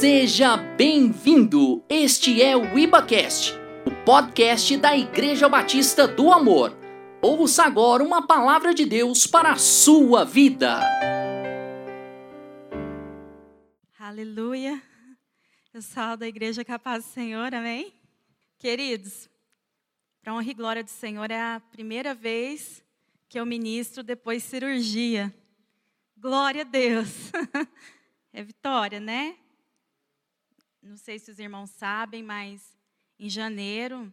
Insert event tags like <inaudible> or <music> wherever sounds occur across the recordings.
Seja bem-vindo! Este é o IbaCast, o podcast da Igreja Batista do Amor. Ouça agora uma palavra de Deus para a sua vida. Aleluia! Eu salvo da Igreja Capaz do Senhor, amém? Queridos, para honra e glória do Senhor, é a primeira vez que eu ministro depois de cirurgia. Glória a Deus! <laughs> É vitória, né? Não sei se os irmãos sabem, mas em janeiro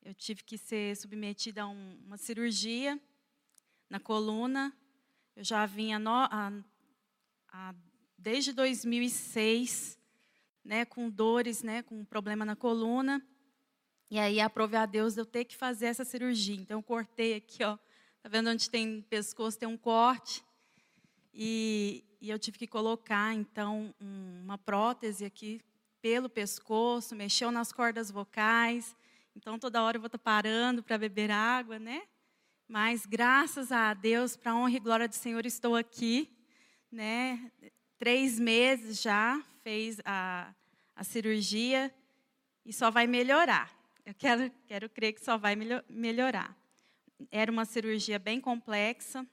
eu tive que ser submetida a um, uma cirurgia na coluna. Eu já vinha no, a, a, desde 2006, né, com dores, né, com um problema na coluna. E aí aprove a Deus eu ter que fazer essa cirurgia. Então eu cortei aqui, ó. Tá vendo onde tem pescoço, tem um corte. E, e eu tive que colocar, então, um, uma prótese aqui pelo pescoço, mexeu nas cordas vocais. Então, toda hora eu vou estar parando para beber água, né? Mas, graças a Deus, para honra e glória do Senhor, estou aqui, né? Três meses já fez a, a cirurgia e só vai melhorar. Eu quero, quero crer que só vai melhorar. Era uma cirurgia bem complexa.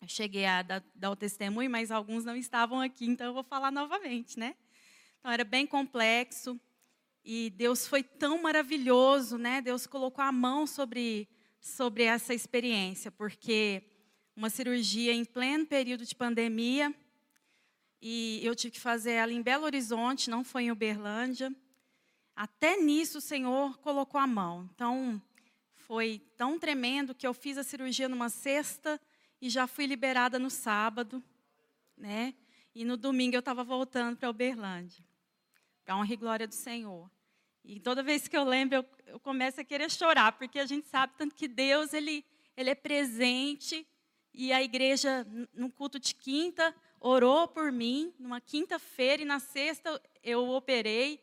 Eu cheguei a dar, dar o testemunho, mas alguns não estavam aqui, então eu vou falar novamente, né? Então era bem complexo e Deus foi tão maravilhoso, né? Deus colocou a mão sobre sobre essa experiência, porque uma cirurgia em pleno período de pandemia e eu tive que fazer ela em Belo Horizonte, não foi em Uberlândia. Até nisso o Senhor colocou a mão. Então foi tão tremendo que eu fiz a cirurgia numa sexta e já fui liberada no sábado, né? E no domingo eu estava voltando para Uberlândia para honra e glória do Senhor. E toda vez que eu lembro, eu, eu, começo a querer chorar, porque a gente sabe tanto que Deus ele, ele é presente. E a igreja, no culto de quinta, orou por mim, numa quinta-feira, e na sexta eu operei.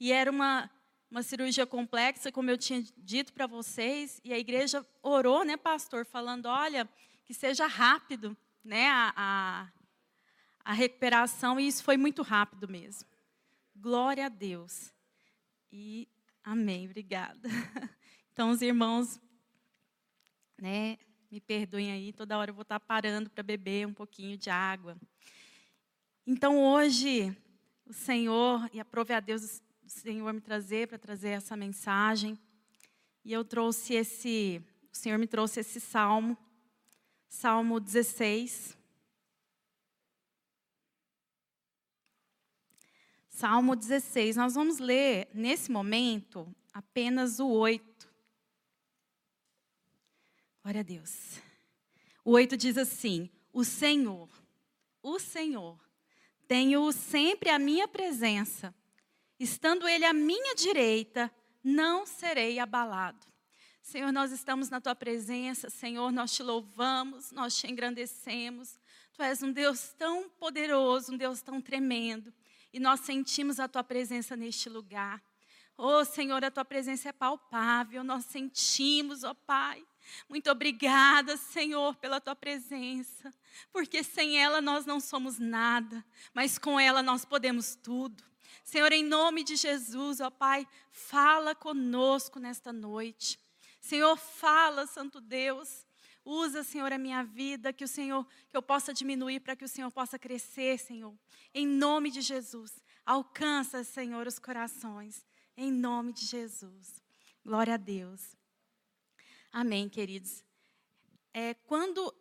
E era uma, uma cirurgia complexa, como eu tinha dito para vocês. E a igreja orou, né, pastor, falando: olha, que seja rápido né, a, a, a recuperação. E isso foi muito rápido mesmo. Glória a Deus. E amém, obrigada. <laughs> Então, os irmãos, né, me perdoem aí, toda hora eu vou estar parando para beber um pouquinho de água. Então, hoje, o Senhor, e aprove a Deus o Senhor me trazer para trazer essa mensagem. E eu trouxe esse, o Senhor me trouxe esse salmo, Salmo 16. Salmo 16. Nós vamos ler, nesse momento, apenas o 8. Glória a Deus. O 8 diz assim: O Senhor, o Senhor, tenho sempre a minha presença, estando Ele à minha direita, não serei abalado. Senhor, nós estamos na tua presença, Senhor, nós te louvamos, nós te engrandecemos. Tu és um Deus tão poderoso, um Deus tão tremendo e nós sentimos a tua presença neste lugar. Oh, Senhor, a tua presença é palpável, nós sentimos, ó oh, Pai. Muito obrigada, Senhor, pela tua presença, porque sem ela nós não somos nada, mas com ela nós podemos tudo. Senhor, em nome de Jesus, ó Pai, fala conosco nesta noite. Senhor, fala, Santo Deus. Usa, Senhor, a minha vida, que o Senhor, que eu possa diminuir para que o Senhor possa crescer, Senhor. Em nome de Jesus. Alcança, Senhor, os corações. Em nome de Jesus. Glória a Deus. Amém, queridos. É, quando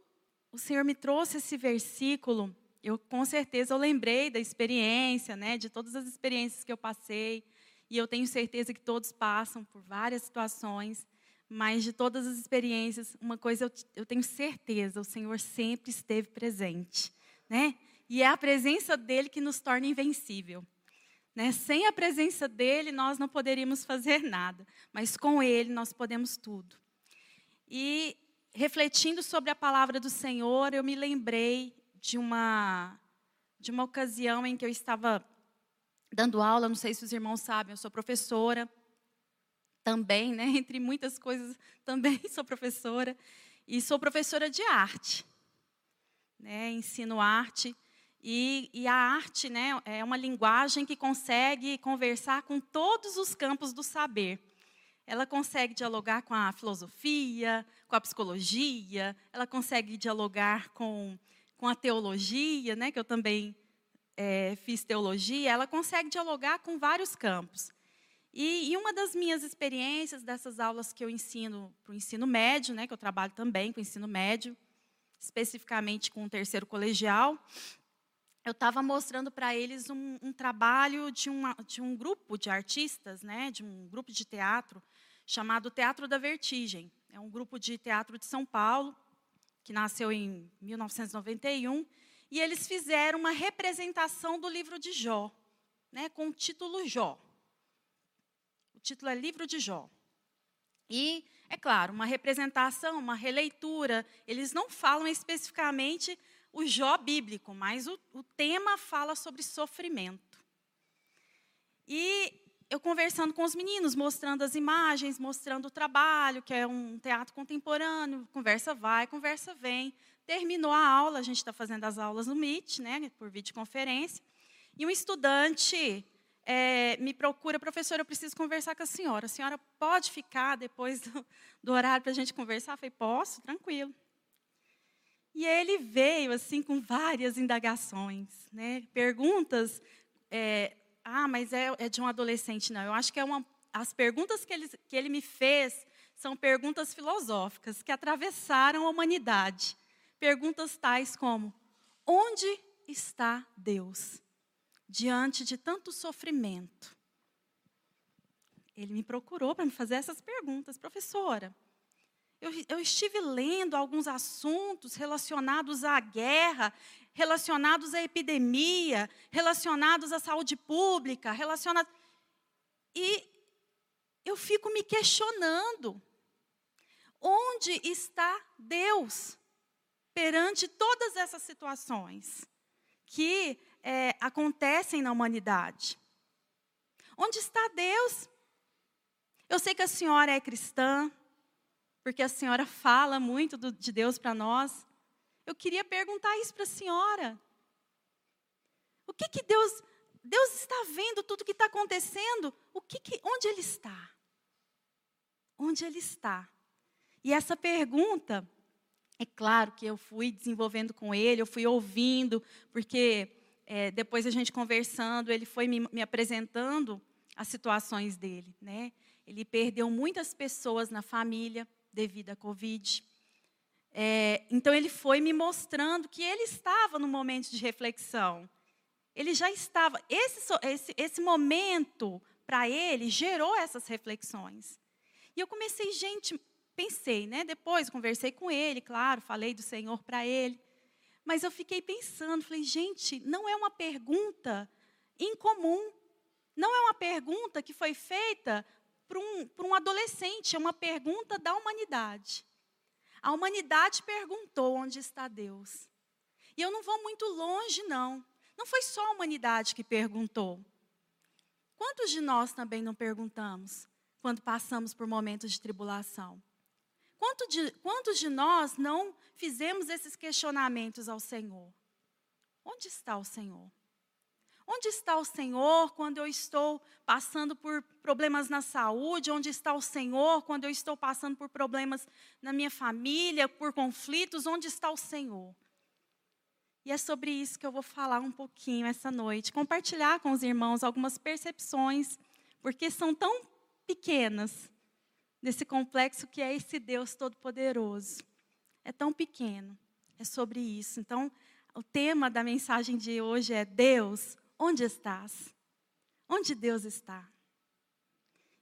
o Senhor me trouxe esse versículo, eu com certeza eu lembrei da experiência, né, de todas as experiências que eu passei, e eu tenho certeza que todos passam por várias situações. Mas de todas as experiências, uma coisa eu, eu tenho certeza, o Senhor sempre esteve presente, né? E é a presença dele que nos torna invencível. Né? Sem a presença dele, nós não poderíamos fazer <laughs> nada, mas com ele nós podemos tudo. E refletindo sobre a palavra do Senhor, eu me lembrei de uma de uma ocasião em que eu estava dando aula, não sei se os irmãos sabem, eu sou professora também, né? <laughs> Entre muitas coisas, também sou professora. E sou professora de arte. Né? Ensino arte. E, e, a arte né, é uma linguagem que consegue conversar com todos os campos do saber. Ela consegue dialogar com a filosofia, com a psicologia, ela consegue dialogar com, com a teologia, né, que eu também é, fiz teologia, ela consegue dialogar com vários campos. E, e, uma das minhas experiências dessas aulas que eu ensino para o ensino médio, né, que eu trabalho também com o ensino médio, especificamente com o terceiro colegial, eu estava mostrando para eles um, um trabalho de, uma, de, um grupo de artistas, né, de um grupo de teatro, chamado Teatro da Vertigem. É um grupo de teatro de São Paulo, que nasceu em 1991, e eles fizeram uma representação do livro de Jó, né, com o título Jó. O título é Livro de Jó. E, é claro, uma representação, uma releitura. Eles não falam especificamente o Jó bíblico, mas o, o tema fala sobre sofrimento. E eu conversando com os meninos, mostrando as imagens, mostrando o trabalho, que é um teatro contemporâneo, conversa vai, conversa vem. Terminou a aula, a gente está fazendo as aulas no Meet, né, por videoconferência, e um estudante é, me procura, professor, eu preciso conversar com a senhora. A senhora pode ficar depois do, do horário para a gente conversar? Eu falei, posso, tranquilo. E ele veio assim com várias indagações, né, perguntas é, ah, mas é, é de um adolescente. Não, eu acho que é uma, as perguntas que ele, que ele me fez são perguntas filosóficas que atravessaram a humanidade. Perguntas tais como: onde está Deus diante de tanto sofrimento? Ele me procurou para me fazer essas perguntas, professora. Eu, eu, estive lendo alguns assuntos relacionados à guerra, relacionados à epidemia, relacionados à saúde pública, relacionados. E eu fico me questionando: onde está Deus perante todas essas situações que é, acontecem na humanidade? Onde está Deus? Eu sei que a senhora é cristã, porque a senhora fala muito do, de Deus para nós. Eu queria perguntar isso para a senhora. O que que Deus Deus está vendo tudo que está acontecendo? O que, que onde Ele está? Onde Ele está? E essa pergunta, é claro que eu fui desenvolvendo com ele, eu fui ouvindo, porque é, depois a gente conversando, ele foi me, me apresentando as situações dele, né? Ele perdeu muitas pessoas na família devido à Covid. É, então ele foi me mostrando que ele estava no momento de reflexão. Ele já estava. Esse, esse, esse momento, para ele, gerou essas reflexões. E eu comecei, gente, pensei, né? Depois conversei com ele, claro, falei do Senhor para ele. Mas eu fiquei pensando, falei, gente, não é uma pergunta incomum. Não é uma pergunta que foi feita para um, um adolescente, é uma pergunta da humanidade. A humanidade perguntou onde está Deus. E eu não vou muito longe, não. Não foi só a humanidade que perguntou. Quantos de nós também não perguntamos quando passamos por momentos de tribulação? Quanto de, quantos de nós não fizemos esses questionamentos ao Senhor? Onde está o Senhor? Onde está o Senhor quando eu estou passando por problemas na saúde? Onde está o Senhor quando eu estou passando por problemas na minha família, por conflitos? Onde está o Senhor? E é sobre isso que eu vou falar um pouquinho essa noite, compartilhar com os irmãos algumas percepções, porque são tão pequenas nesse complexo que é esse Deus Todo-Poderoso. É tão pequeno, é sobre isso. Então, o tema da mensagem de hoje é Deus, Onde estás? Onde Deus está?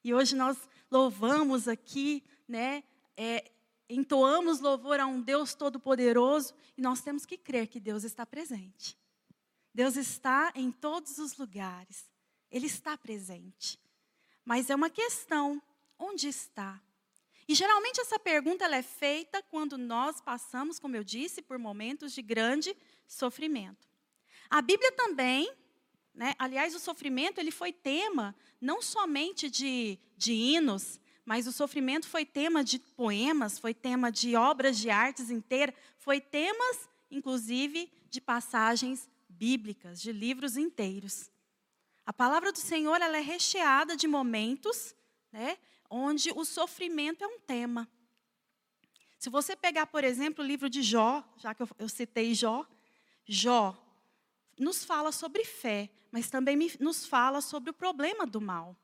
E hoje nós louvamos aqui, né? É, entoamos louvor a um Deus todo-poderoso e nós temos que crer que Deus está presente. Deus está em todos os lugares. Ele está presente. Mas é uma questão: onde está? E geralmente essa pergunta ela é feita quando nós passamos, como eu disse, por momentos de grande sofrimento. A Bíblia também né? Aliás, o sofrimento ele foi tema não somente de, de hinos, mas o sofrimento foi tema de poemas, foi tema de obras de artes inteiras, foi temas, inclusive, de passagens bíblicas, de livros inteiros. A palavra do Senhor ela é recheada de momentos né, onde o sofrimento é um tema. Se você pegar, por exemplo, o livro de Jó, já que eu, eu citei Jó, Jó nos fala sobre fé, mas também nos fala sobre o problema do mal,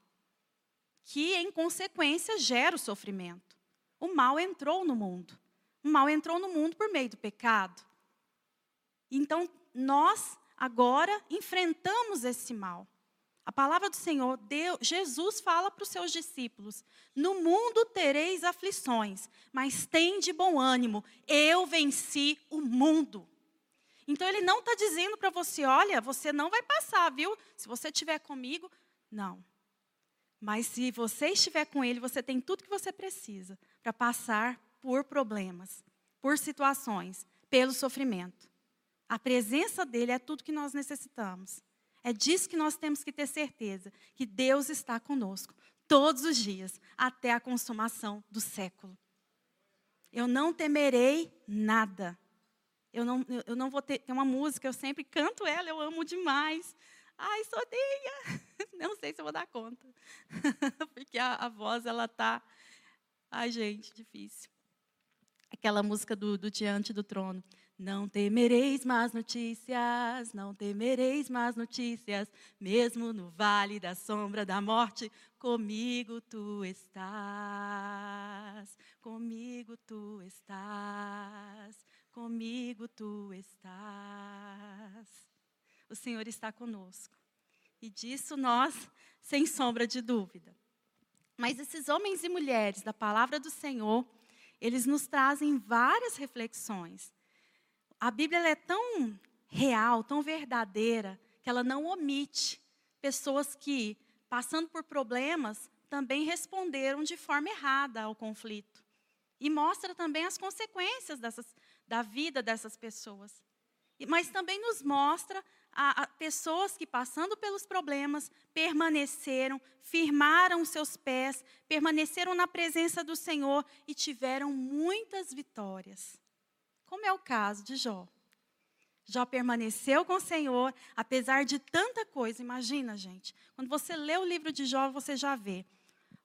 que em consequência gera o sofrimento. O mal entrou no mundo. O mal entrou no mundo por meio do pecado. Então, nós agora enfrentamos esse mal. A palavra do Senhor, Deus, Jesus fala para os seus discípulos: No mundo tereis aflições, mas tem de bom ânimo, eu venci o mundo. Então ele não está dizendo para você: olha, você não vai passar, viu? Se você estiver comigo, não. Mas se você estiver com ele, você tem tudo que você precisa para passar por problemas, por situações, pelo sofrimento. A presença dele é tudo que nós necessitamos. É disso que nós temos que ter certeza, que Deus está conosco todos os dias, até a consumação do século. Eu não temerei nada. Eu não, eu não vou ter. Tem uma música, eu sempre canto ela, eu amo demais. Ai, sodeia! <laughs> Não sei se eu vou dar conta. <laughs> Porque a, a voz, ela tá. Ai, gente, difícil. Aquela música do, do Diante do Trono. Não temereis más notícias, não temereis más notícias, mesmo no vale da sombra da morte, comigo tu estás, comigo tu estás, comigo tu estás. O Senhor está conosco. E disso nós, sem sombra de dúvida. Mas esses homens e mulheres da palavra do Senhor, eles nos trazem várias reflexões a Bíblia é tão real, tão verdadeira, que ela não omite pessoas que, passando por problemas, também responderam de forma errada ao conflito. E mostra também as consequências dessas, da vida dessas pessoas. Mas também nos mostra a, a pessoas que, passando pelos problemas, permaneceram, firmaram seus pés, permaneceram na presença do Senhor e tiveram muitas vitórias como é o caso de Jó. Jó permaneceu com o Senhor, apesar de tanta coisa. Imagina, gente, quando você lê o livro de Jó, você já vê.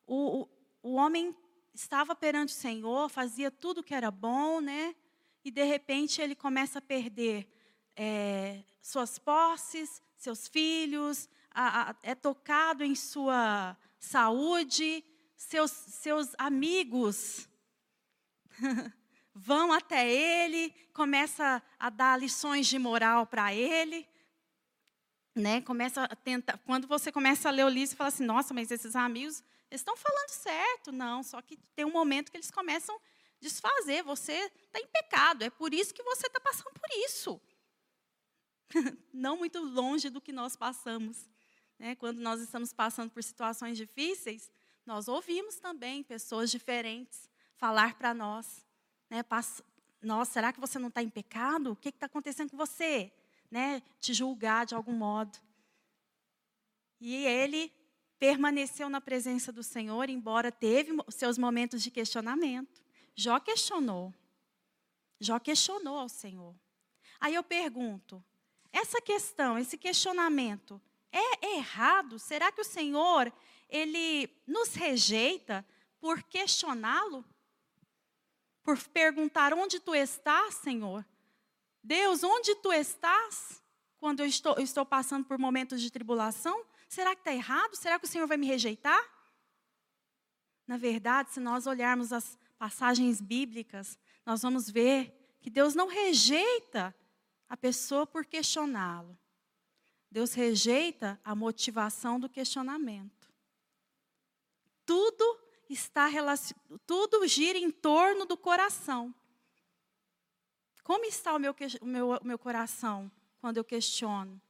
O, o, o homem estava perante o Senhor, fazia tudo que era bom, né? E de repente ele começa a perder é, suas posses, seus filhos, a, a, é tocado em sua saúde, seus, seus amigos <laughs> vão até ele, começa a dar lições de moral para ele. Né, começa a tentar, quando você começa a ler o livro, você fala assim: nossa, mas esses amigos estão falando certo. Não, só que tem um momento que eles começam a desfazer. Você está em pecado, é por isso que você está passando por isso. <laughs> Não muito longe do que nós passamos. Né? Quando nós estamos passando por situações difíceis, nós ouvimos também pessoas diferentes falar para nós né, passa, nossa, será que você não está em pecado? O que está acontecendo com você? Né, te julgar de algum modo. E ele permaneceu na presença do Senhor, embora teve seus momentos de questionamento. Jó questionou. Jó questionou ao Senhor. Aí eu pergunto: essa questão, esse questionamento, é errado? Será que o Senhor ele nos rejeita por questioná-lo? Por perguntar: onde tu estás, Senhor? Deus, onde tu estás quando eu estou, eu estou passando por momentos de tribulação? Será que está errado? Será que o Senhor vai me rejeitar? Na verdade, se nós olharmos as passagens bíblicas, nós vamos ver que Deus não rejeita a pessoa por questioná-lo. Deus rejeita a motivação do questionamento. Tudo está tudo gira em torno do coração. Como está o meu, o meu, o meu coração quando eu questiono?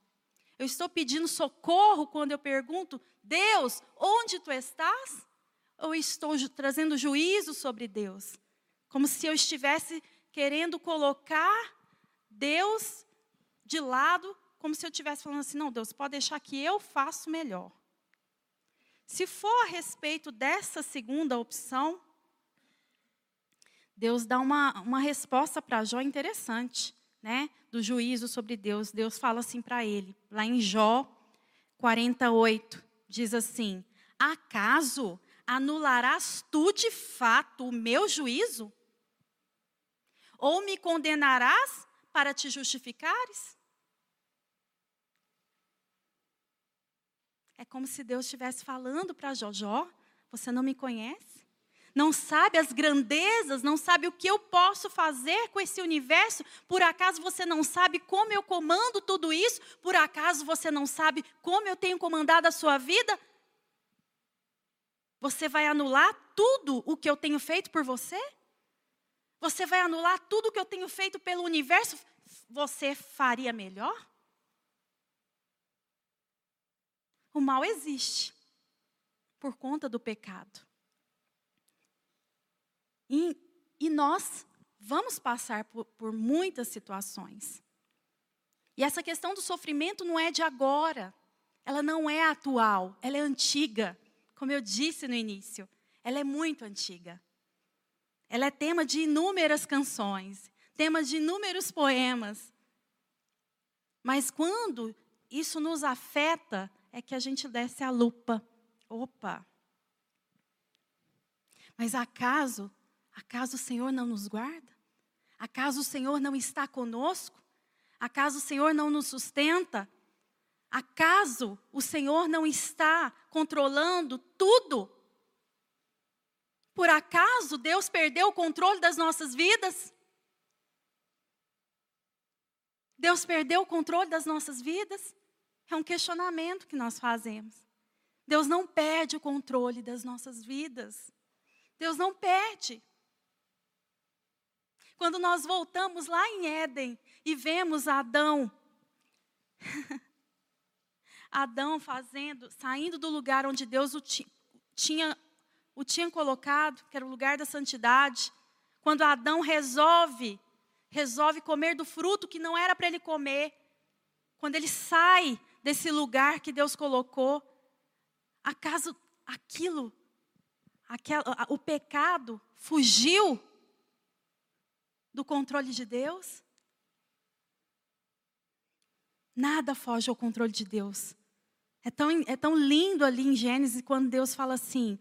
Eu estou pedindo socorro quando eu pergunto, Deus, onde tu estás? Ou estou trazendo juízo sobre Deus? Como se eu estivesse querendo colocar Deus de lado, como se eu estivesse falando assim: não, Deus, pode deixar que eu faço melhor. Se for a respeito dessa segunda opção, Deus dá uma, uma resposta para Jó interessante. né, do juízo sobre Deus, Deus fala assim para ele, lá em Jó 48, diz assim: Acaso anularás tu de fato o meu juízo? Ou me condenarás para te justificares? É como se Deus estivesse falando para Jó: você não me conhece? não sabe as grandezas, não sabe o que eu posso fazer com esse universo, por acaso você não sabe como eu comando tudo isso? Por acaso você não sabe como eu tenho comandado a sua vida? Você vai anular tudo o que eu tenho feito por você? Você vai anular tudo o que eu tenho feito pelo universo? Você faria melhor? O mal existe por conta do pecado. E, e nós vamos passar por, por muitas situações. E essa questão do sofrimento não é de agora, ela não é atual, ela é antiga. Como eu disse no início, ela é muito antiga. Ela é tema de inúmeras canções, tema de inúmeros poemas. Mas quando isso nos afeta, é que a gente desce a lupa. Opa! Mas acaso Acaso o Senhor não nos guarda? Acaso o Senhor não está conosco? Acaso o Senhor não nos sustenta? Acaso o Senhor não está controlando tudo? Por acaso Deus perdeu o controle das nossas vidas? Deus perdeu o controle das nossas vidas? É um questionamento que nós fazemos. Deus não perde o controle das nossas vidas. Deus não perde. Quando nós voltamos lá em Éden e vemos Adão, <laughs> Adão fazendo, saindo do lugar onde Deus o tinha, o tinha colocado, que era o lugar da santidade, quando Adão resolve, resolve comer do fruto que não era para ele comer, quando ele sai desse lugar que Deus colocou, acaso aquilo, aquel, o pecado fugiu do controle de Deus? Nada foge ao controle de Deus. É tão, é tão lindo ali em Gênesis quando Deus fala assim: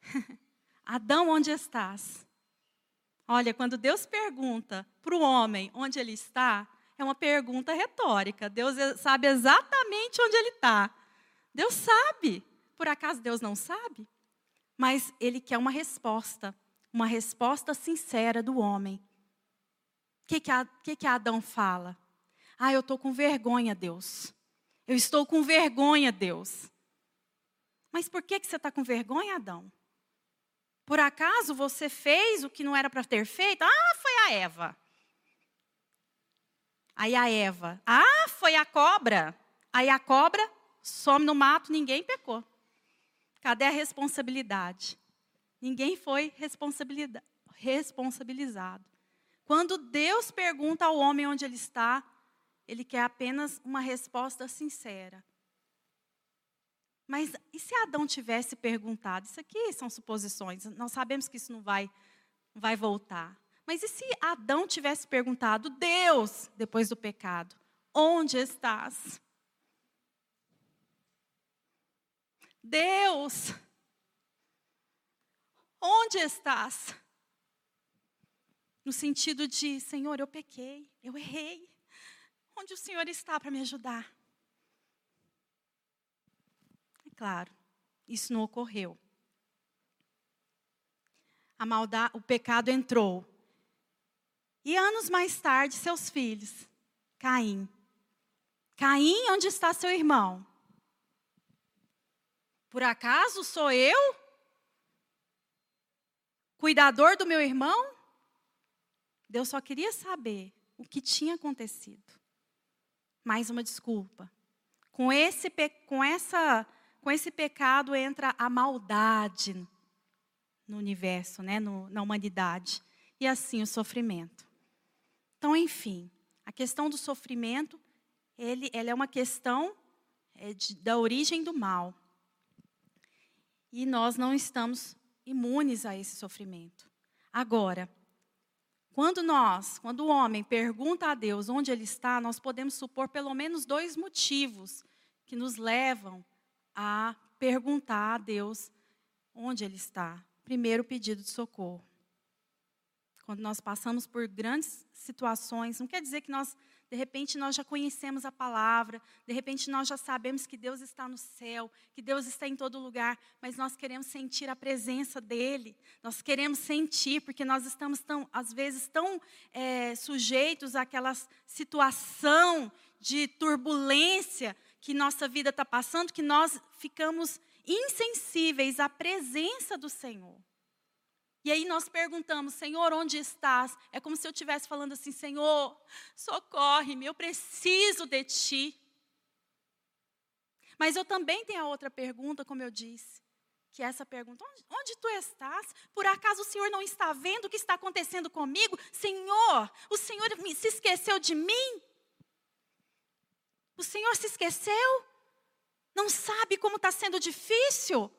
<laughs> Adão, onde estás? Olha, quando Deus pergunta para o homem onde ele está, é uma pergunta retórica. Deus sabe exatamente onde ele está. Deus sabe. Por acaso Deus não sabe? Mas ele quer uma resposta, uma resposta sincera do homem. O que, que, que, que Adão fala? Ah, eu estou com vergonha, Deus. Eu estou com vergonha, Deus. Mas por que, que você está com vergonha, Adão? Por acaso você fez o que não era para ter feito? Ah, foi a Eva. Aí a Eva. Ah, foi a cobra. Aí a cobra some no mato, ninguém pecou. Cadê a responsabilidade? Ninguém foi responsabilizado. Quando Deus pergunta ao homem onde ele está, ele quer apenas uma resposta sincera. Mas e se Adão tivesse perguntado? Isso aqui são suposições, nós sabemos que isso não vai, vai voltar. Mas e se Adão tivesse perguntado, Deus, depois do pecado, onde estás? Deus, onde estás? no sentido de: Senhor, eu pequei, eu errei. Onde o Senhor está para me ajudar? É claro, isso não ocorreu. A maldade, o pecado entrou. E anos mais tarde, seus filhos, Caim. Caim, onde está seu irmão? Por acaso sou eu? Cuidador do meu irmão? Deus só queria saber o que tinha acontecido. Mais uma desculpa. Com esse, com essa, com esse pecado entra a maldade no universo, né, no, na humanidade. E assim o sofrimento. Então, enfim, a questão do sofrimento, ele, ela é uma questão é, de, da origem do mal. E nós não estamos imunes a esse sofrimento. Agora, Quando nós, quando o homem pergunta a Deus onde ele está, nós podemos supor pelo menos dois motivos que nos levam a perguntar a Deus onde ele está. Primeiro, o pedido de socorro. Quando nós passamos por grandes situações, não quer dizer que nós de repente nós já conhecemos a palavra, de repente nós já sabemos que Deus está no céu, que Deus está em todo lugar, mas nós queremos sentir a presença dEle, nós queremos sentir, porque nós estamos tão, às vezes tão é, sujeitos àquela situação de turbulência que nossa vida está passando, que nós ficamos insensíveis à presença do Senhor. E aí nós perguntamos, Senhor, onde estás? É como se eu estivesse falando assim, Senhor, socorre-me, eu preciso de ti. Mas eu também tenho a outra pergunta, como eu disse, que é essa pergunta: onde, onde, tu estás? Por acaso o Senhor não está vendo o que está acontecendo comigo? Senhor, o Senhor se esqueceu de mim? O Senhor se esqueceu? Não sabe como está sendo difícil?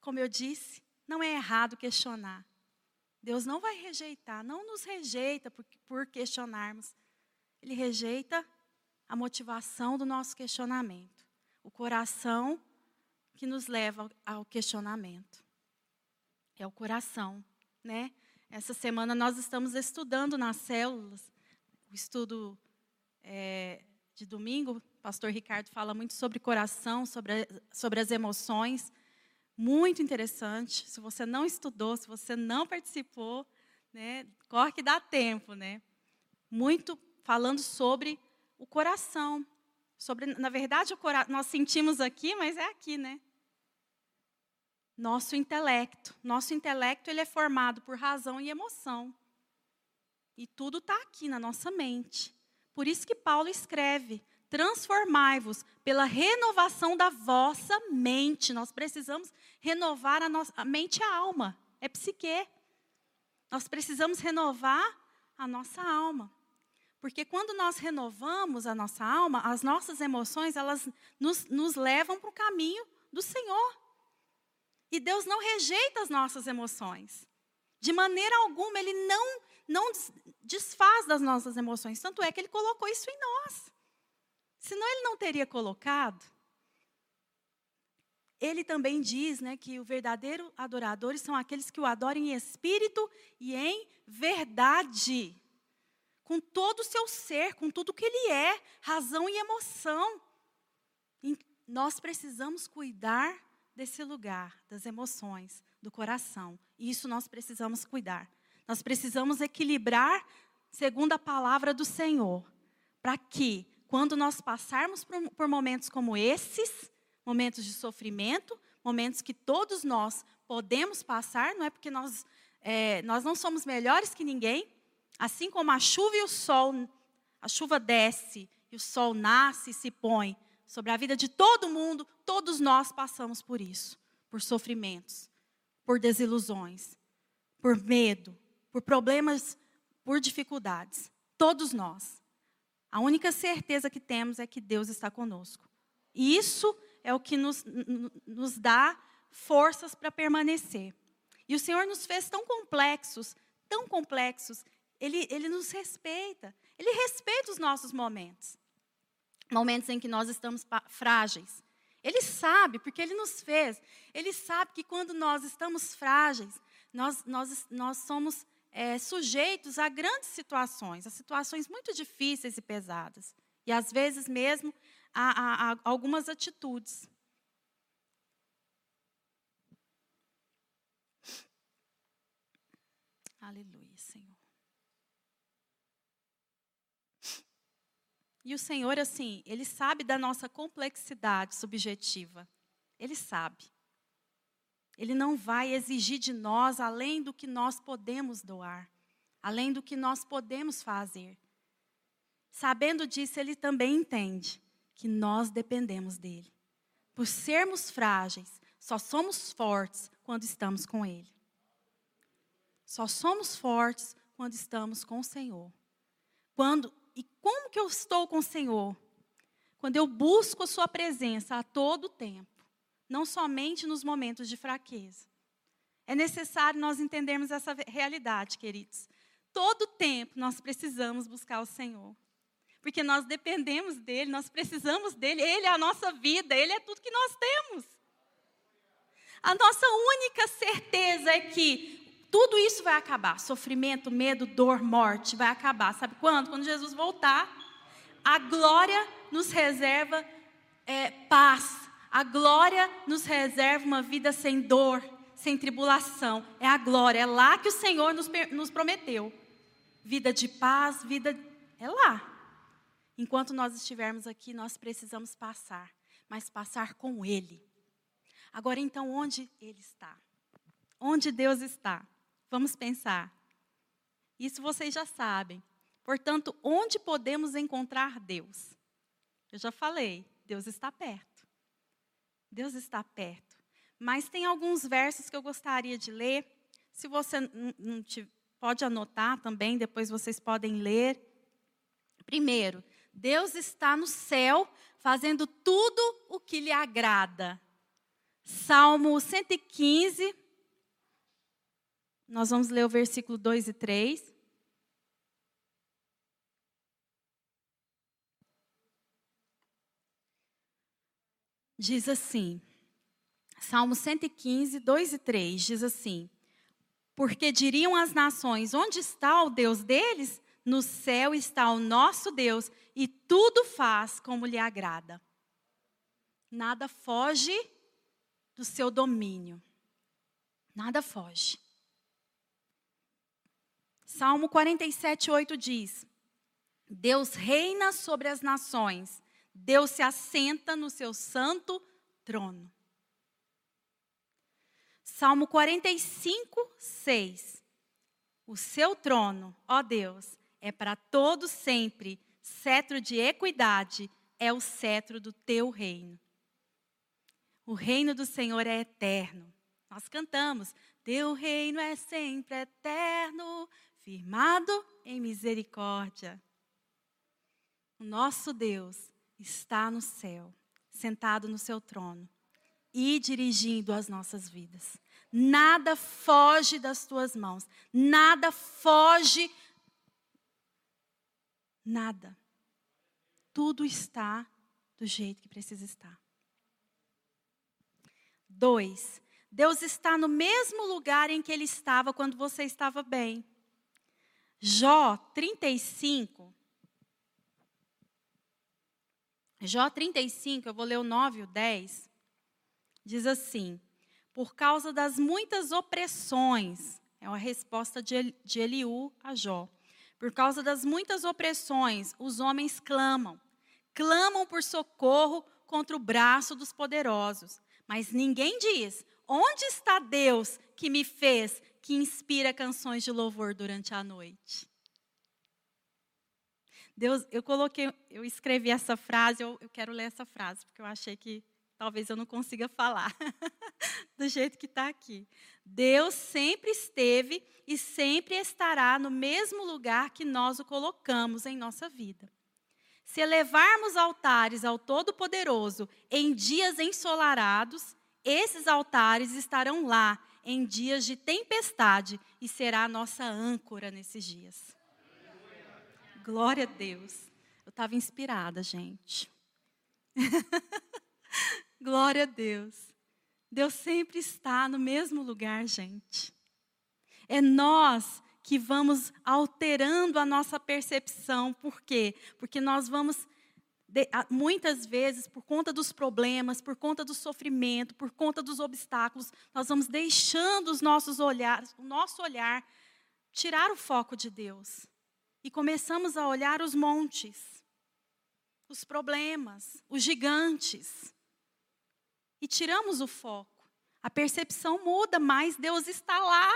Como eu disse, não é errado questionar. Deus não vai rejeitar, não nos rejeita por, por questionarmos. Ele rejeita a motivação do nosso questionamento, o coração que nos leva ao questionamento. É o coração, né? Essa semana nós estamos estudando nas células, o estudo é, de domingo, o pastor Ricardo fala muito sobre coração, sobre, sobre as emoções muito interessante. Se você não estudou, se você não participou, né, corre que dá tempo, né? Muito falando sobre o coração, sobre, na verdade, o cora nós sentimos aqui, mas é aqui, né? Nosso intelecto, nosso intelecto ele é formado por razão e emoção. E tudo está aqui na nossa mente. Por isso que Paulo escreve: transformai-vos pela renovação da vossa mente. Nós precisamos renovar a nossa a mente e a alma. É psique. Nós precisamos renovar a nossa alma. Porque quando nós renovamos a nossa alma, as nossas emoções, elas nos, nos levam para o caminho do Senhor. E Deus não rejeita as nossas emoções. De maneira alguma, Ele não, não desfaz das nossas emoções. Tanto é que Ele colocou isso em nós. Senão ele não teria colocado. Ele também diz né, que o verdadeiro adoradores são aqueles que o adoram em espírito e em verdade. Com todo o seu ser, com tudo que ele é, razão e emoção. E nós precisamos cuidar desse lugar, das emoções, do coração. E isso nós precisamos cuidar. Nós precisamos equilibrar segundo a palavra do Senhor, para que quando nós passarmos por, por momentos como esses, momentos de sofrimento, momentos que todos nós podemos passar, não é porque nós, é, nós não somos melhores que ninguém, assim como a chuva e o sol, a chuva desce e o sol nasce e se põe sobre a vida de todo mundo, todos nós passamos por isso, por sofrimentos, por desilusões, por medo, por problemas, por dificuldades. Todos nós. A única certeza que temos é que Deus está conosco. E isso é o que nos, nos dá forças para permanecer. E o Senhor nos fez tão complexos, tão complexos. Ele, ele nos respeita. Ele respeita os nossos momentos. Momentos em que nós estamos frágeis. Ele sabe, porque Ele nos fez. Ele sabe que quando nós estamos frágeis, nós, nós, nós somos é, sujeitos a grandes situações, a situações muito difíceis e pesadas. E às vezes mesmo a, a, a algumas atitudes. Aleluia, Senhor. E o Senhor, assim, Ele sabe da nossa complexidade subjetiva. Ele sabe. Ele não vai exigir de nós além do que nós podemos doar, além do que nós podemos fazer. Sabendo disso, ele também entende que nós dependemos dele. Por sermos frágeis, só somos fortes quando estamos com ele. Só somos fortes quando estamos com o Senhor. Quando e como que eu estou com o Senhor? Quando eu busco a sua presença a todo tempo não somente nos momentos de fraqueza. É necessário nós entendermos essa realidade, queridos. Todo tempo nós precisamos buscar o Senhor. Porque nós dependemos dele, nós precisamos dele, ele é a nossa vida, ele é tudo que nós temos. A nossa única certeza é que tudo isso vai acabar. Sofrimento, medo, dor, morte vai acabar. Sabe quando? Quando Jesus voltar. A glória nos reserva é, paz. A glória nos reserva uma vida sem dor, sem tribulação. É a glória. É lá que o Senhor nos, nos prometeu. Vida de paz, vida. É lá. Enquanto nós estivermos aqui, nós precisamos passar, mas passar com Ele. Agora, então, onde Ele está? Onde Deus está? Vamos pensar. Isso vocês já sabem. Portanto, onde podemos encontrar Deus? Eu já falei, Deus está perto. Deus está perto. Mas tem alguns versos que eu gostaria de ler. Se você não pode anotar também, depois vocês podem ler. Primeiro, Deus está no céu fazendo tudo o que lhe agrada. Salmo 115, nós vamos ler o versículo 2 e 3. Diz assim, Salmo 115, 2 e 3, diz assim: Porque diriam as nações: onde está o Deus deles? No céu está o nosso Deus e tudo faz como lhe agrada. Nada foge do seu domínio. Nada foge. Salmo 47, 8 diz: Deus reina sobre as nações, Deus se assenta no seu santo trono. Salmo 45, 6. O seu trono, ó Deus, é para todo sempre, cetro de equidade é o cetro do teu reino. O reino do Senhor é eterno. Nós cantamos: Teu reino é sempre eterno, firmado em misericórdia. O nosso Deus está no céu, sentado no seu trono e dirigindo as nossas vidas. Nada foge das tuas mãos, nada foge Nada. Tudo está do jeito que precisa estar. Dois, Deus está no mesmo lugar em que ele estava quando você estava bem. Jó 35. Jó 35, eu vou ler o 9 e o 10. Diz assim: Por causa das muitas opressões, é uma resposta de Eliú a Jó. Por causa das muitas opressões, os homens clamam. Clamam por socorro contra o braço dos poderosos. Mas ninguém diz: onde está Deus que me fez, que inspira canções de louvor durante a noite? Deus, eu coloquei, eu escrevi essa frase, eu, eu quero ler essa frase, porque eu achei que talvez eu não consiga falar <laughs> do jeito que está aqui. Deus sempre esteve e sempre estará no mesmo lugar que nós o colocamos em nossa vida. Se elevarmos altares ao Todo-Poderoso em dias ensolarados, esses altares estarão lá em dias de tempestade e será a nossa âncora nesses dias. Glória a Deus. Eu estava inspirada, gente. <laughs> Glória a Deus. Deus sempre está no mesmo lugar, gente. É nós que vamos alterando a nossa percepção. Por quê? Porque nós vamos, muitas vezes, por conta dos problemas, por conta do sofrimento, por conta dos obstáculos, nós vamos deixando os nossos olhares, o nosso olhar, tirar o foco de Deus. E começamos a olhar os montes, os problemas, os gigantes e tiramos o foco. A percepção muda, mas Deus está lá.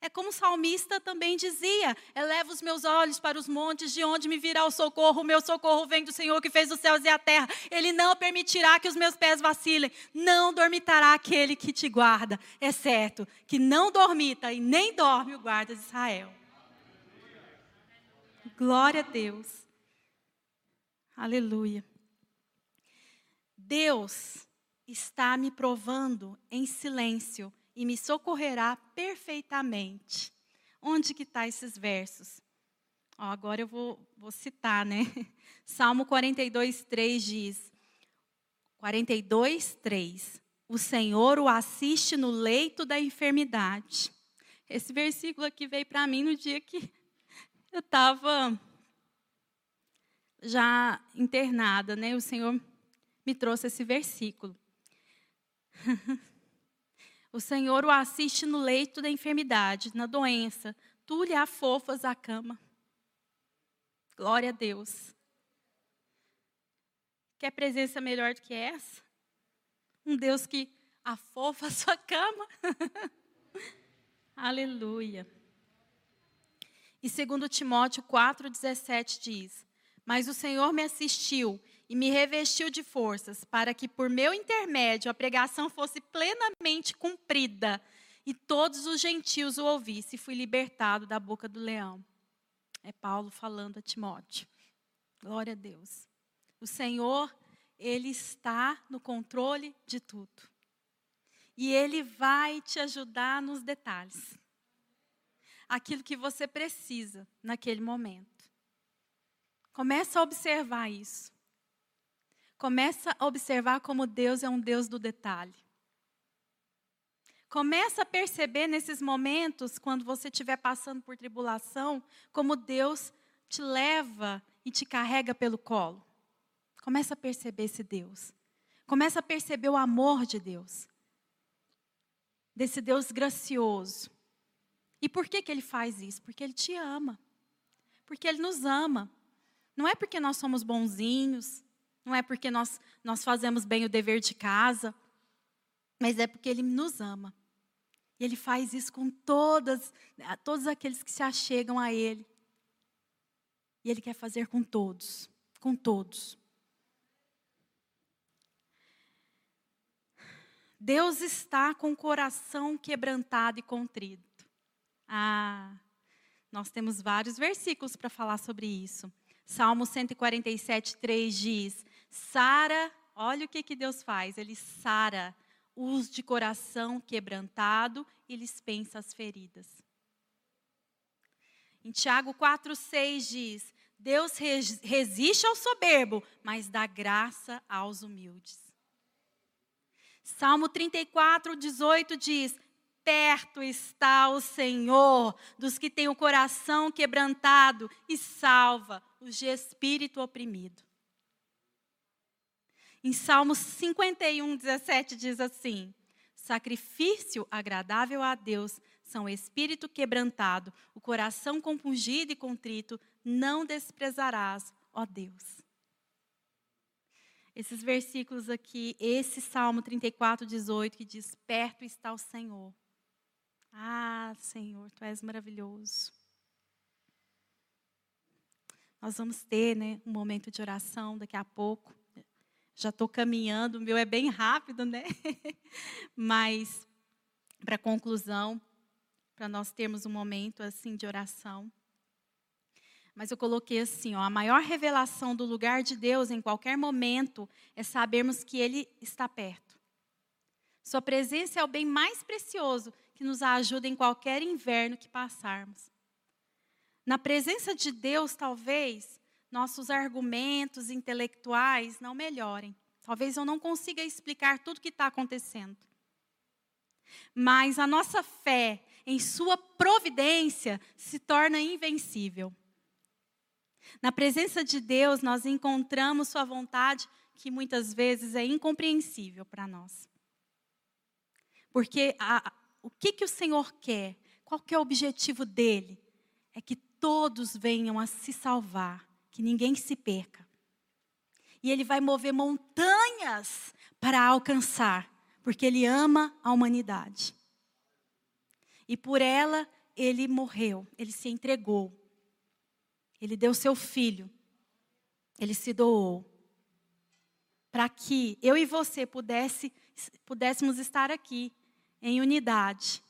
É como o salmista também dizia: eleva os meus olhos para os montes, de onde me virá o socorro. O meu socorro vem do Senhor que fez os céus e a terra. Ele não permitirá que os meus pés vacilem. Não dormitará aquele que te guarda. É certo que não dormita e nem dorme o guarda de Israel. Glória a Deus. Aleluia. Deus está me provando em silêncio e me socorrerá perfeitamente. Onde que está esses versos? Ó, agora eu vou, vou citar, né? <laughs> Salmo 42, 3 diz: 42, 3. O Senhor o assiste no leito da enfermidade. Esse versículo aqui veio para mim no dia que eu estava já internada, né? O Senhor me trouxe esse versículo. <laughs> o Senhor o assiste no leito da enfermidade, na doença. Tu lhe afofas a cama. Glória a Deus. Quer presença melhor do que essa? Um Deus que afofa a sua <laughs> cama. Aleluia. E segundo Timóteo 4:17 diz: "Mas o Senhor me assistiu e me revestiu de forças, para que por meu intermédio a pregação fosse plenamente cumprida e todos os gentios o ouvissem, e fui libertado da boca do leão." É Paulo falando a Timóteo. Glória a Deus. O Senhor, ele está no controle de tudo. E ele vai te ajudar nos detalhes. Aquilo que você precisa naquele momento. Começa a observar isso. Começa a observar como Deus é um Deus do detalhe. Começa a perceber nesses momentos, quando você estiver passando por tribulação, como Deus te leva e te carrega pelo colo. Começa a perceber esse Deus. Começa a perceber o amor de Deus. Desse Deus gracioso. E por que, que ele faz isso? Porque ele te ama. Porque ele nos ama. Não é porque nós somos bonzinhos, não é porque nós, nós fazemos bem o dever de casa, mas é porque ele nos ama. E ele faz isso com todas, todos aqueles que se achegam a ele. E ele quer fazer com todos, com todos. Deus está com o coração quebrantado e contrito. Ah, nós temos vários versículos para falar sobre isso. Salmo 147, 3 diz: Sara, olha o que, que Deus faz, ele sara os de coração quebrantado e lhes pensa as feridas. Em Tiago 4,6 diz: Deus resiste ao soberbo, mas dá graça aos humildes. Salmo 34, 18 diz: Perto está o Senhor dos que têm o coração quebrantado e salva os de espírito oprimido. Em Salmos 51, 17 diz assim: Sacrifício agradável a Deus são o espírito quebrantado, o coração compungido e contrito, não desprezarás, ó Deus. Esses versículos aqui, esse Salmo 34, 18, que diz: Perto está o Senhor. Ah, Senhor, tu és maravilhoso. Nós vamos ter né, um momento de oração daqui a pouco. Já estou caminhando, o meu é bem rápido, né? <laughs> Mas, para conclusão, para nós termos um momento assim de oração. Mas eu coloquei assim, ó, a maior revelação do lugar de Deus em qualquer momento é sabermos que Ele está perto. Sua presença é o bem mais precioso que nos ajuda em qualquer inverno que passarmos. Na presença de Deus, talvez, nossos argumentos intelectuais não melhorem. Talvez eu não consiga explicar tudo o que está acontecendo. Mas a nossa fé em Sua providência se torna invencível. Na presença de Deus, nós encontramos Sua vontade, que muitas vezes é incompreensível para nós. Porque a, o que, que o Senhor quer? Qual que é o objetivo dele? É que todos venham a se salvar que ninguém se perca. E ele vai mover montanhas para alcançar, porque ele ama a humanidade. E por ela ele morreu, ele se entregou. Ele deu seu filho. Ele se doou. Para que eu e você pudesse, pudéssemos estar aqui em unidade,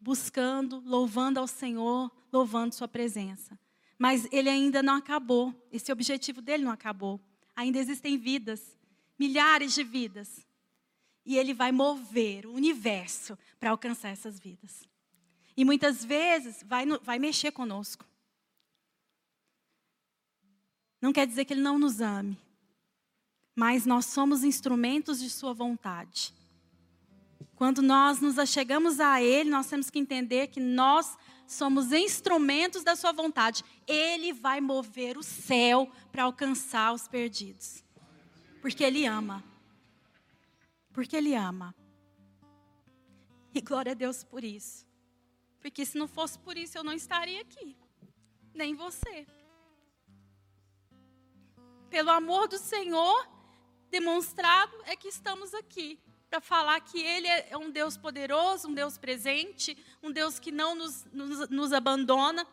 buscando, louvando ao Senhor, louvando Sua presença. Mas ele ainda não acabou. Esse objetivo dele não acabou. Ainda existem vidas, milhares de vidas. e Ele vai mover o universo para alcançar essas vidas. E muitas vezes vai, vai mexer conosco. Não quer dizer que Ele não nos ame, mas nós somos instrumentos de Sua vontade. Quando nós nos achegamos a Ele, nós temos que entender que nós somos instrumentos da Sua vontade. Ele vai mover o céu para alcançar os perdidos. Porque Ele ama. Porque Ele ama. E glória a Deus por isso. Porque se não fosse por isso, eu não estaria aqui. Nem você. Pelo amor do Senhor demonstrado é que estamos aqui para falar que Ele é um Deus poderoso, um Deus presente, um Deus que não nos, nos, nos abandona.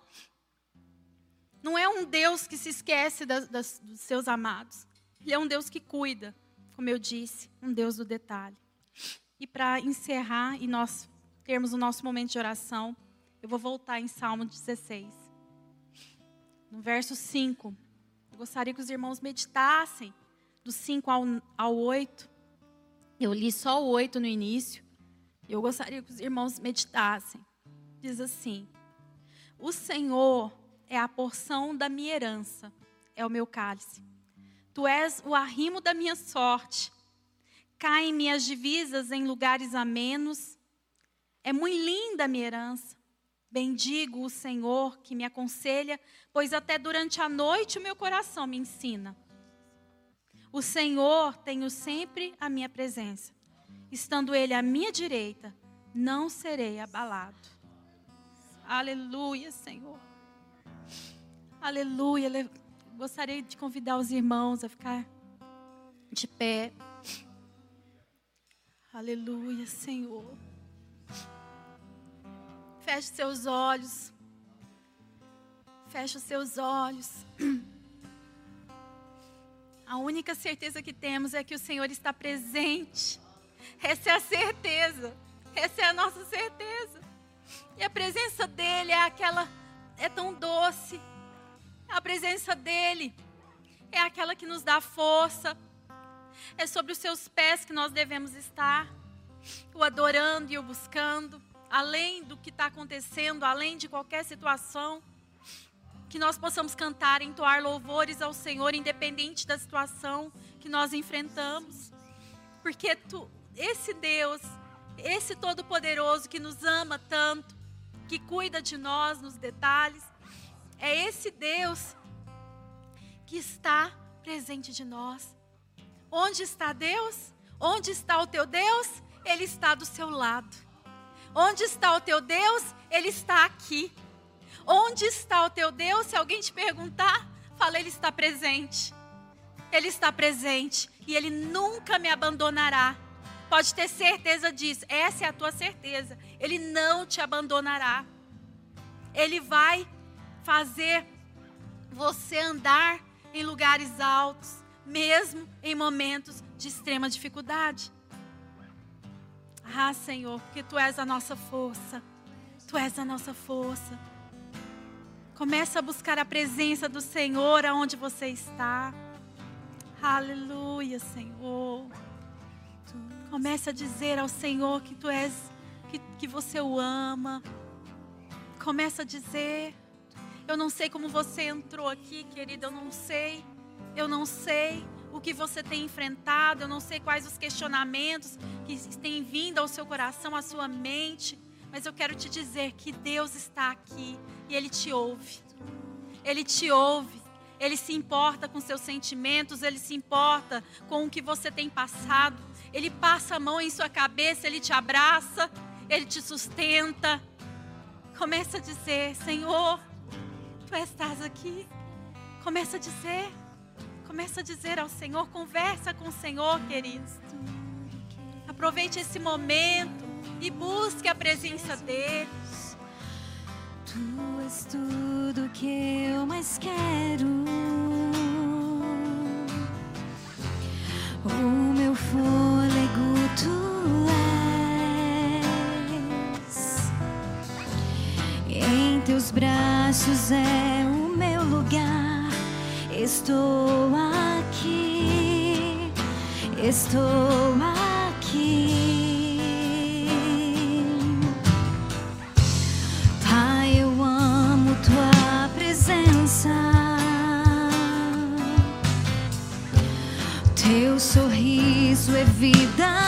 Não é um Deus que se esquece das, das, dos seus amados. Ele é um Deus que cuida, como eu disse, um Deus do detalhe. E para encerrar e nós termos o nosso momento de oração, eu vou voltar em Salmo 16. No verso 5. Eu gostaria que os irmãos meditassem do 5 ao, ao 8. Eu li só o 8 no início. Eu gostaria que os irmãos meditassem. Diz assim: O Senhor é a porção da minha herança, é o meu cálice. Tu és o arrimo da minha sorte. Caem minhas divisas em lugares amenos. É muito linda a minha herança. Bendigo o Senhor que me aconselha, pois até durante a noite o meu coração me ensina. O Senhor tenho sempre a minha presença. Estando Ele à minha direita, não serei abalado. Aleluia, Senhor. Aleluia. Gostaria de convidar os irmãos a ficar de pé. Aleluia, Senhor. Feche seus olhos. Feche os seus olhos. <clears throat> A única certeza que temos é que o Senhor está presente. Essa é a certeza. Essa é a nossa certeza. E a presença dele é aquela é tão doce. A presença dele é aquela que nos dá força. É sobre os seus pés que nós devemos estar, o adorando e o buscando, além do que está acontecendo, além de qualquer situação que nós possamos cantar, entoar louvores ao Senhor, independente da situação que nós enfrentamos. Porque tu, esse Deus, esse Todo-Poderoso que nos ama tanto, que cuida de nós nos detalhes, é esse Deus que está presente de nós. Onde está Deus? Onde está o teu Deus? Ele está do seu lado. Onde está o teu Deus? Ele está aqui. Onde está o teu Deus? Se alguém te perguntar, fala, Ele está presente. Ele está presente e Ele nunca me abandonará. Pode ter certeza disso. Essa é a tua certeza. Ele não te abandonará. Ele vai fazer você andar em lugares altos, mesmo em momentos de extrema dificuldade. Ah, Senhor, porque tu és a nossa força. Tu és a nossa força. Começa a buscar a presença do Senhor aonde você está. Aleluia, Senhor. Começa a dizer ao Senhor que tu és, que, que você o ama. Começa a dizer. Eu não sei como você entrou aqui, querida, eu não sei. Eu não sei o que você tem enfrentado, eu não sei quais os questionamentos que têm vindo ao seu coração, à sua mente. Mas eu quero te dizer que Deus está aqui e Ele te ouve. Ele te ouve. Ele se importa com seus sentimentos, ele se importa com o que você tem passado. Ele passa a mão em sua cabeça, ele te abraça, ele te sustenta. Começa a dizer: Senhor, tu estás aqui. Começa a dizer, começa a dizer ao Senhor, conversa com o Senhor, queridos. Aproveite esse momento e busque a presença dele. Tu és tudo que eu mais quero. O meu fôlego tu és. Em teus braços é o meu lugar. Estou aqui. Estou aqui. Sorriso é vida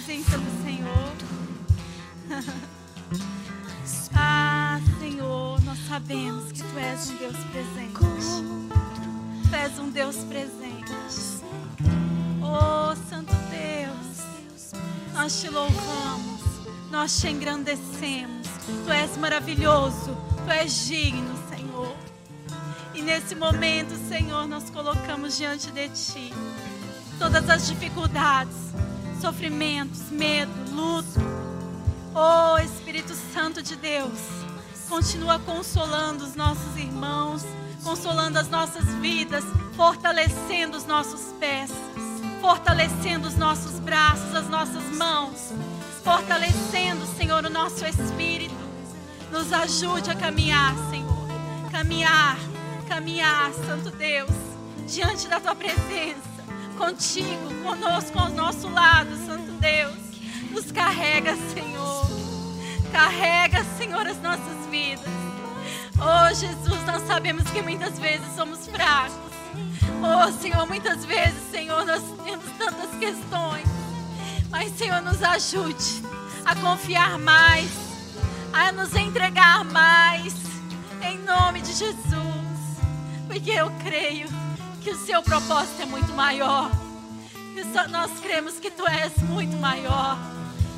presença do Senhor. <laughs> ah, Senhor, nós sabemos que Tu és um Deus presente. Tu és um Deus presente. Oh, Santo Deus, nós te louvamos, nós te engrandecemos. Tu és maravilhoso, Tu és digno, Senhor. E nesse momento, Senhor, nós colocamos diante de Ti todas as dificuldades, sofrimentos, medo, luto. Oh Espírito Santo de Deus, continua consolando os nossos irmãos, consolando as nossas vidas, fortalecendo os nossos pés, fortalecendo os nossos braços, as nossas mãos, fortalecendo, Senhor, o nosso espírito. Nos ajude a caminhar, Senhor. Caminhar, caminhar, Santo Deus, diante da tua presença, contigo, conosco, ao nosso lado, Santo Deus. Nos carrega, Senhor. Carrega, Senhor, as nossas vidas. Oh, Jesus, nós sabemos que muitas vezes somos fracos. Oh, Senhor, muitas vezes, Senhor, nós temos tantas questões. Mas, Senhor, nos ajude a confiar mais, a nos entregar mais, em nome de Jesus. Porque eu creio que o seu propósito é muito maior. Nós cremos que tu és muito maior.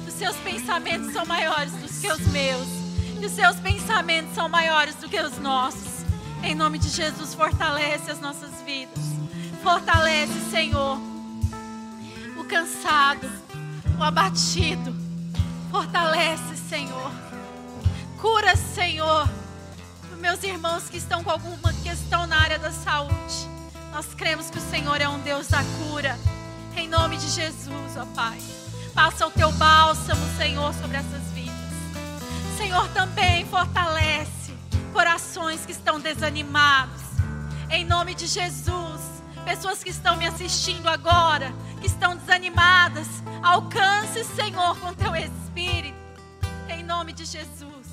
Os seus pensamentos são maiores do que os meus. E os seus pensamentos são maiores do que os nossos. Em nome de Jesus, fortalece as nossas vidas. Fortalece, Senhor, o cansado, o abatido. Fortalece, Senhor. Cura, Senhor, meus irmãos que estão com alguma questão na área da saúde. Nós cremos que o Senhor é um Deus da cura. Em nome de Jesus, ó Pai. Passa o teu bálsamo, Senhor, sobre essas vidas. Senhor, também fortalece corações que estão desanimados. Em nome de Jesus, pessoas que estão me assistindo agora, que estão desanimadas, alcance, Senhor, com teu espírito. Em nome de Jesus.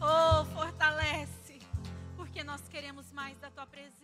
Oh, fortalece, porque nós queremos mais da tua presença.